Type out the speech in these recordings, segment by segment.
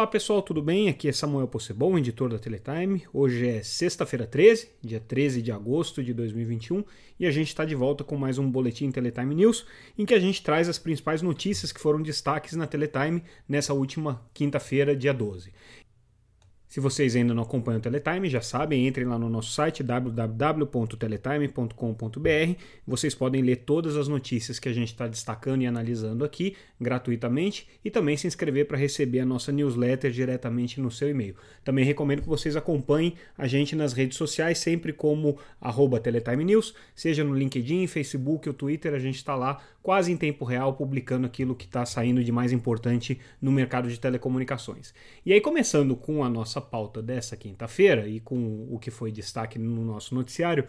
Olá pessoal, tudo bem? Aqui é Samuel Possebon, editor da Teletime. Hoje é sexta-feira 13, dia 13 de agosto de 2021, e a gente está de volta com mais um Boletim Teletime News, em que a gente traz as principais notícias que foram destaques na Teletime nessa última quinta-feira, dia 12. Se vocês ainda não acompanham o Teletime, já sabem, entrem lá no nosso site www.teletime.com.br. Vocês podem ler todas as notícias que a gente está destacando e analisando aqui gratuitamente e também se inscrever para receber a nossa newsletter diretamente no seu e-mail. Também recomendo que vocês acompanhem a gente nas redes sociais, sempre como Teletime News, seja no LinkedIn, Facebook ou Twitter, a gente está lá quase em tempo real publicando aquilo que está saindo de mais importante no mercado de telecomunicações. E aí, começando com a nossa nossa pauta dessa quinta-feira e com o que foi destaque no nosso noticiário,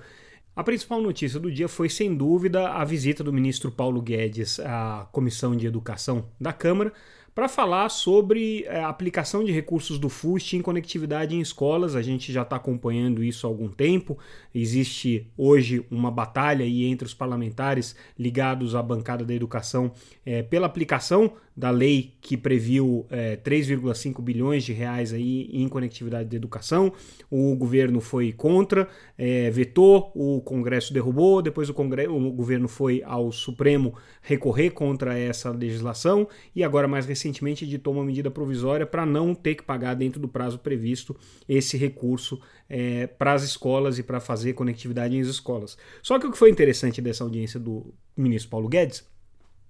a principal notícia do dia foi, sem dúvida, a visita do ministro Paulo Guedes à Comissão de Educação da Câmara para falar sobre é, a aplicação de recursos do FUST em conectividade em escolas. A gente já está acompanhando isso há algum tempo. Existe hoje uma batalha aí entre os parlamentares ligados à bancada da educação é, pela aplicação da lei que previu é, 3,5 bilhões de reais aí em conectividade de educação. O governo foi contra, é, vetou, o Congresso derrubou, depois o, Congresso, o governo foi ao Supremo recorrer contra essa legislação e agora mais recentemente editou uma medida provisória para não ter que pagar dentro do prazo previsto esse recurso é, para as escolas e para fazer conectividade em escolas. Só que o que foi interessante dessa audiência do ministro Paulo Guedes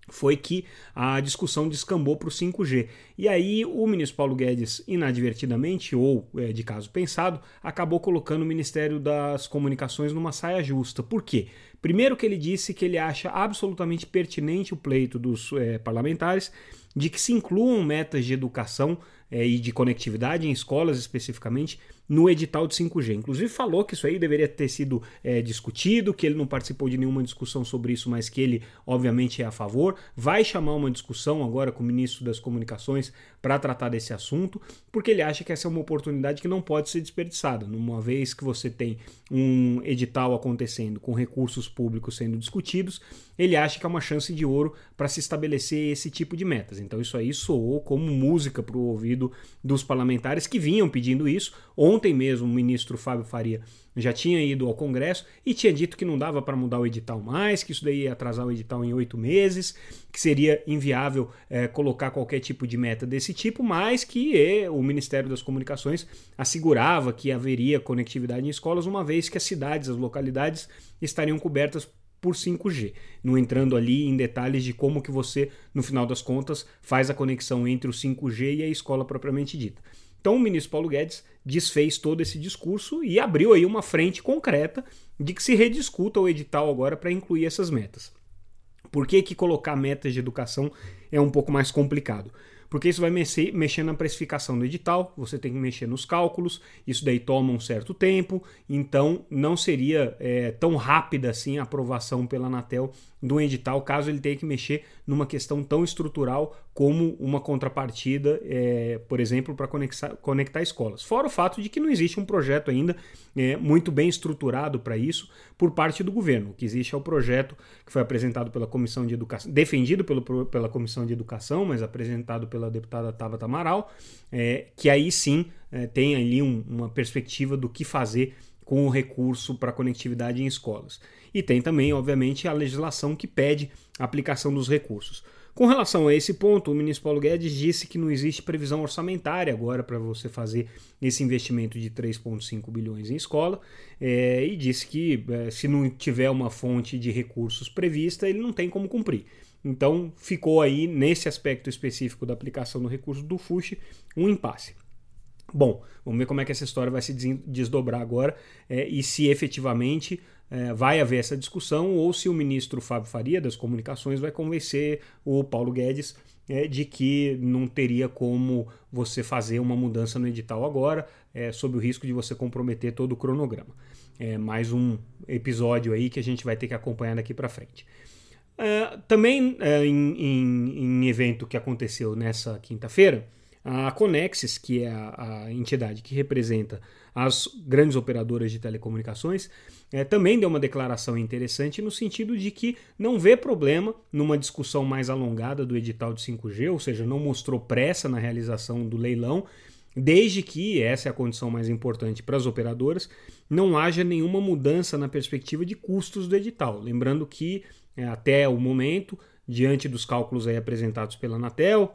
foi que a discussão descambou para o 5G. E aí o ministro Paulo Guedes, inadvertidamente, ou é, de caso pensado, acabou colocando o Ministério das Comunicações numa saia justa. Por quê? Primeiro que ele disse que ele acha absolutamente pertinente o pleito dos é, parlamentares de que se incluam metas de educação é, e de conectividade em escolas especificamente no edital de 5G. Inclusive falou que isso aí deveria ter sido é, discutido, que ele não participou de nenhuma discussão sobre isso, mas que ele obviamente é a favor. Vai chamar uma discussão agora com o ministro das Comunicações para tratar desse assunto, porque ele acha que essa é uma oportunidade que não pode ser desperdiçada. Numa vez que você tem um edital acontecendo com recursos públicos sendo discutidos, ele acha que é uma chance de ouro para se estabelecer esse tipo de metas. Então isso aí soou como música para o ouvido dos parlamentares que vinham pedindo isso. Ontem mesmo, o ministro Fábio Faria já tinha ido ao Congresso e tinha dito que não dava para mudar o edital mais, que isso daí ia atrasar o edital em oito meses, que seria inviável é, colocar qualquer tipo de meta desse tipo, mas que é, o Ministério das Comunicações assegurava que haveria conectividade em escolas, uma vez que as cidades, as localidades estariam cobertas por 5G, não entrando ali em detalhes de como que você, no final das contas, faz a conexão entre o 5G e a escola propriamente dita. Então o ministro Paulo Guedes desfez todo esse discurso e abriu aí uma frente concreta de que se rediscuta o edital agora para incluir essas metas. Por que, que colocar metas de educação é um pouco mais complicado? Porque isso vai mexer, mexer na precificação do edital, você tem que mexer nos cálculos, isso daí toma um certo tempo, então não seria é, tão rápida assim a aprovação pela Anatel do edital, caso ele tenha que mexer numa questão tão estrutural como uma contrapartida, é, por exemplo, para conectar, conectar escolas. Fora o fato de que não existe um projeto ainda é, muito bem estruturado para isso por parte do governo. O que existe é o projeto que foi apresentado pela Comissão de Educação, defendido pelo, pela Comissão de Educação, mas apresentado pela deputada Tabata Amaral, é, que aí sim é, tem ali um, uma perspectiva do que fazer com o recurso para conectividade em escolas. E tem também, obviamente, a legislação que pede a aplicação dos recursos. Com relação a esse ponto, o ministro Paulo Guedes disse que não existe previsão orçamentária agora para você fazer esse investimento de 3,5 bilhões em escola é, e disse que é, se não tiver uma fonte de recursos prevista, ele não tem como cumprir. Então ficou aí, nesse aspecto específico da aplicação do recurso do FUSH, um impasse. Bom, vamos ver como é que essa história vai se desdobrar agora é, e se efetivamente é, vai haver essa discussão ou se o ministro Fábio Faria das Comunicações vai convencer o Paulo Guedes é, de que não teria como você fazer uma mudança no edital agora, é, sob o risco de você comprometer todo o cronograma. É mais um episódio aí que a gente vai ter que acompanhar daqui para frente. É, também é, em, em, em evento que aconteceu nessa quinta-feira, a Conexis, que é a, a, entidade que representa as grandes operadoras de telecomunicações, é, também deu uma declaração interessante no sentido de que não vê problema numa discussão mais alongada do edital de 5G, ou seja, não mostrou pressa na realização do leilão, desde que, essa é a condição mais importante para as operadoras, não haja nenhuma mudança na perspectiva de custos do edital. Lembrando que, até o momento, diante dos cálculos aí apresentados pela Anatel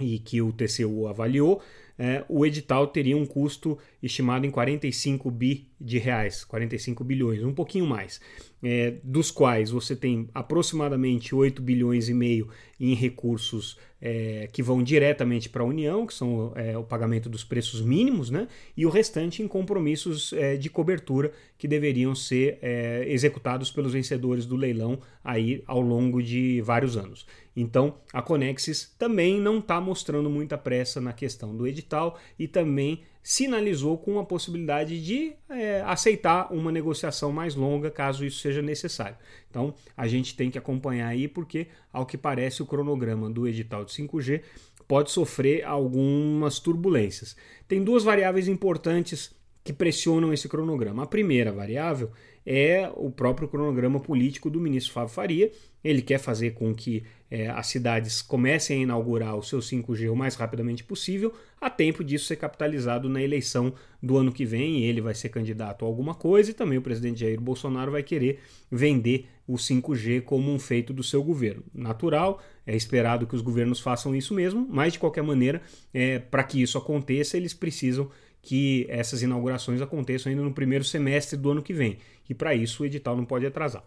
e que o TCU avaliou, é, o edital teria um custo estimado em 45 bi de reais, 45 bilhões, um pouquinho mais, é, dos quais você tem aproximadamente 8 bilhões e meio em recursos é, que vão diretamente para a União, que são é, o pagamento dos preços mínimos, né? e o restante em compromissos é, de cobertura que deveriam ser é, executados pelos vencedores do leilão aí ao longo de vários anos. Então, a Conexis também não está mostrando muita pressa na questão do edital e também sinalizou com a possibilidade de é, aceitar uma negociação mais longa, caso isso seja necessário. Então, a gente tem que acompanhar aí, porque, ao que parece, o cronograma do edital de 5G pode sofrer algumas turbulências. Tem duas variáveis importantes que pressionam esse cronograma. A primeira variável é o próprio cronograma político do ministro Fábio Faria. Ele quer fazer com que é, as cidades comecem a inaugurar o seu 5G o mais rapidamente possível, a tempo disso ser capitalizado na eleição do ano que vem. Ele vai ser candidato a alguma coisa e também o presidente Jair Bolsonaro vai querer vender o 5G como um feito do seu governo. Natural, é esperado que os governos façam isso mesmo, mas de qualquer maneira, é, para que isso aconteça, eles precisam que essas inaugurações aconteçam ainda no primeiro semestre do ano que vem. E para isso o edital não pode atrasar.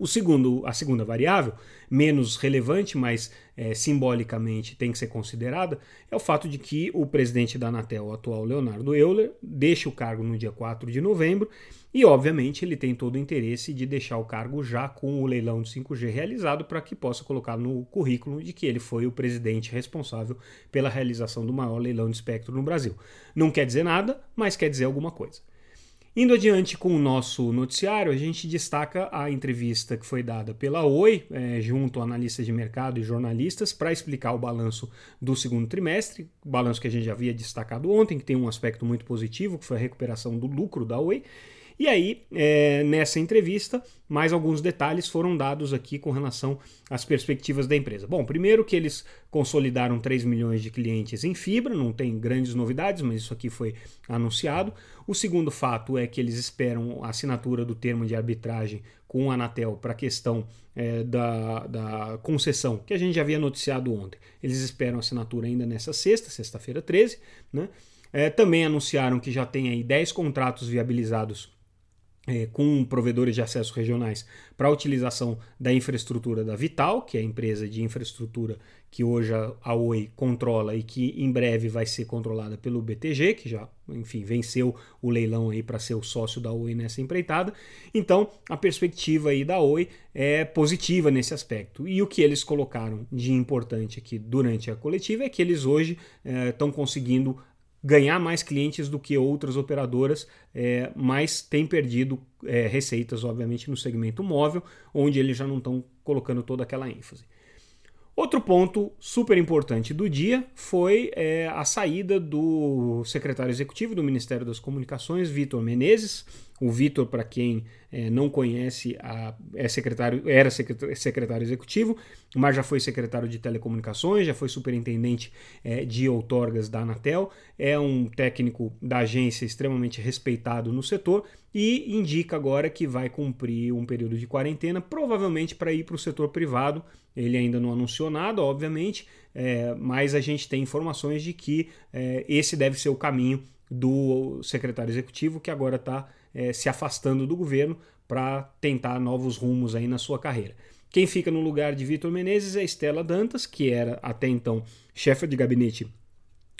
O segundo, a segunda variável, menos relevante, mas é, simbolicamente tem que ser considerada, é o fato de que o presidente da Anatel, o atual Leonardo Euler, deixa o cargo no dia 4 de novembro e, obviamente, ele tem todo o interesse de deixar o cargo já com o leilão de 5G realizado para que possa colocar no currículo de que ele foi o presidente responsável pela realização do maior leilão de espectro no Brasil. Não quer dizer nada, mas quer dizer alguma coisa. Indo adiante com o nosso noticiário, a gente destaca a entrevista que foi dada pela Oi, é, junto a analistas de mercado e jornalistas, para explicar o balanço do segundo trimestre, balanço que a gente já havia destacado ontem, que tem um aspecto muito positivo, que foi a recuperação do lucro da Oi. E aí, é, nessa entrevista, mais alguns detalhes foram dados aqui com relação às perspectivas da empresa. Bom, primeiro que eles consolidaram 3 milhões de clientes em fibra, não tem grandes novidades, mas isso aqui foi anunciado. O segundo fato é que eles esperam a assinatura do termo de arbitragem com a Anatel para a questão é, da, da concessão, que a gente já havia noticiado ontem. Eles esperam a assinatura ainda nessa sexta, sexta-feira 13. Né? É, também anunciaram que já tem aí 10 contratos viabilizados é, com provedores de acesso regionais para a utilização da infraestrutura da Vital, que é a empresa de infraestrutura que hoje a Oi controla e que em breve vai ser controlada pelo BTG, que já, enfim, venceu o leilão aí para ser o sócio da Oi nessa empreitada. Então, a perspectiva aí da Oi é positiva nesse aspecto. E o que eles colocaram de importante aqui durante a coletiva é que eles hoje estão é, conseguindo ganhar mais clientes do que outras operadoras, é, mas tem perdido é, receitas, obviamente, no segmento móvel, onde eles já não estão colocando toda aquela ênfase. Outro ponto super importante do dia foi é, a saída do secretário executivo do Ministério das Comunicações, Vitor Menezes. O Vitor, para quem é, não conhece, a, é secretário, era secretário, secretário, executivo, mas já foi secretário de telecomunicações, já foi superintendente é, de outorgas da Anatel, é um técnico da agência extremamente respeitado no setor e indica agora que vai cumprir um período de quarentena, provavelmente para ir para o setor privado ele ainda não anunciou nada, obviamente, é, mas a gente tem informações de que é, esse deve ser o caminho do secretário executivo que agora está é, se afastando do governo para tentar novos rumos aí na sua carreira. Quem fica no lugar de Vitor Menezes é Estela Dantas, que era até então chefe de gabinete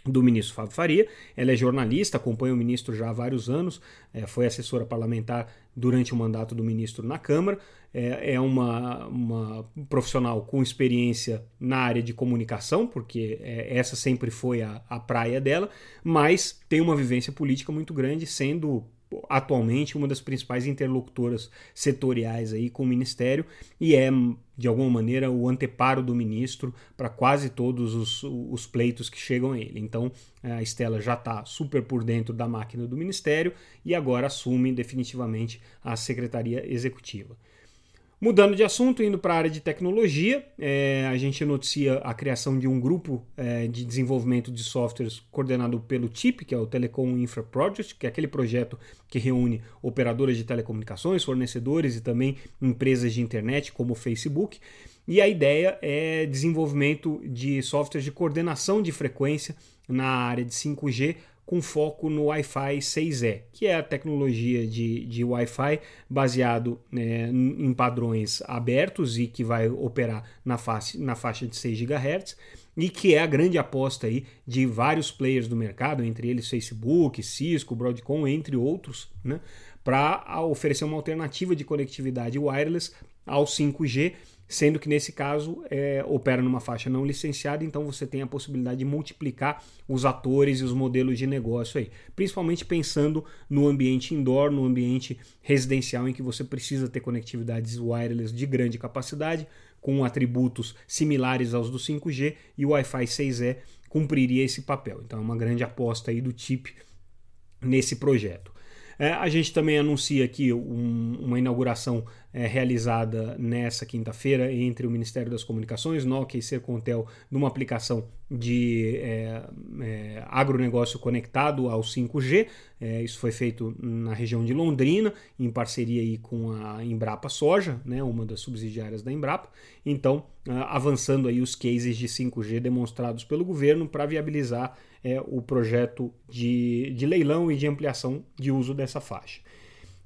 do ministro Fábio Faria. Ela é jornalista, acompanha o ministro já há vários anos, é, foi assessora parlamentar durante o mandato do ministro na Câmara. É, é uma, uma profissional com experiência na área de comunicação, porque é, essa sempre foi a, a praia dela, mas tem uma vivência política muito grande, sendo atualmente uma das principais interlocutoras setoriais aí com o Ministério e é, de alguma maneira, o anteparo do ministro para quase todos os, os, pleitos que chegam a ele. Então, a Estela já está super por dentro da máquina do Ministério e agora assume definitivamente a Secretaria Executiva. Mudando de assunto, indo para a área de tecnologia, é, a gente noticia a criação de um grupo é, de desenvolvimento de softwares coordenado pelo TIP, que é o Telecom Infra Project, que é aquele projeto que reúne operadoras de telecomunicações, fornecedores e também empresas de internet como o Facebook. E a ideia é desenvolvimento de softwares de coordenação de frequência na área de 5G com foco no Wi-Fi 6E, que é a tecnologia de, de Wi-Fi baseado né, em padrões abertos e que vai operar na, face, na faixa de 6 GHz e que é a grande aposta aí de vários players do mercado, entre eles Facebook, Cisco, Broadcom, entre outros, né, para oferecer uma alternativa de conectividade wireless ao 5G sendo que nesse caso é, opera numa faixa não licenciada, então você tem a possibilidade de multiplicar os atores e os modelos de negócio aí, principalmente pensando no ambiente indoor, no ambiente residencial em que você precisa ter conectividades wireless de grande capacidade, com atributos similares aos do 5G e o Wi-Fi 6E cumpriria esse papel. Então é uma grande aposta aí do TIP nesse projeto. É, a gente também anuncia aqui um, uma inauguração é, realizada nessa quinta-feira entre o Ministério das Comunicações, Nokia e Sercontel, numa aplicação de é, é, agronegócio conectado ao 5G. É, isso foi feito na região de Londrina, em parceria aí com a Embrapa Soja, né, uma das subsidiárias da Embrapa. Então, avançando aí os cases de 5G demonstrados pelo governo para viabilizar é, o projeto de, de leilão e de ampliação de uso dessa faixa.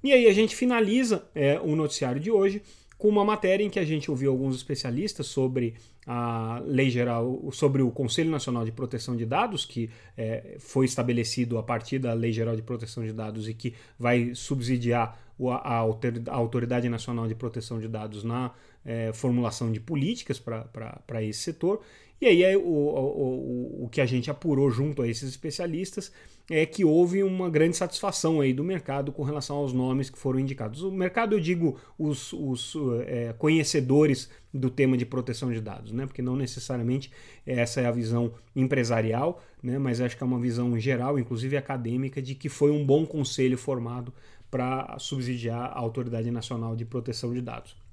E aí a gente finaliza é, o noticiário de hoje com uma matéria em que a gente ouviu alguns especialistas sobre a lei geral, sobre o Conselho Nacional de Proteção de Dados, que é, foi estabelecido a partir da Lei Geral de Proteção de Dados e que vai subsidiar a Autoridade Nacional de Proteção de Dados na é, formulação de políticas para esse setor. E aí o, o, o que a gente apurou junto a esses especialistas é que houve uma grande satisfação aí do mercado com relação aos nomes que foram indicados. O mercado, eu digo, os, os é, conhecedores do tema de proteção de dados, né? porque não necessariamente essa é a visão empresarial, né? mas acho que é uma visão geral, inclusive acadêmica, de que foi um bom conselho formado para subsidiar a Autoridade Nacional de Proteção de Dados.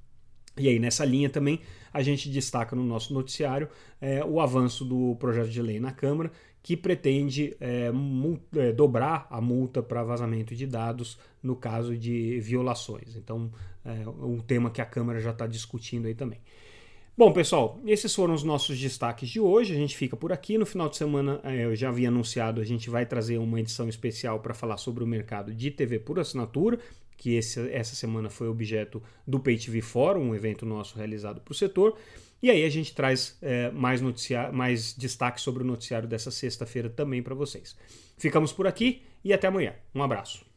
E aí, nessa linha também, a gente destaca no nosso noticiário é, o avanço do projeto de lei na Câmara, que pretende é, é, dobrar a multa para vazamento de dados no caso de violações. Então, é um tema que a Câmara já está discutindo aí também. Bom, pessoal, esses foram os nossos destaques de hoje. A gente fica por aqui. No final de semana, é, eu já havia anunciado, a gente vai trazer uma edição especial para falar sobre o mercado de TV por assinatura que esse, essa semana foi objeto do PayTV Forum, um evento nosso realizado para o setor. E aí a gente traz é, mais, mais destaque sobre o noticiário dessa sexta-feira também para vocês. Ficamos por aqui e até amanhã. Um abraço.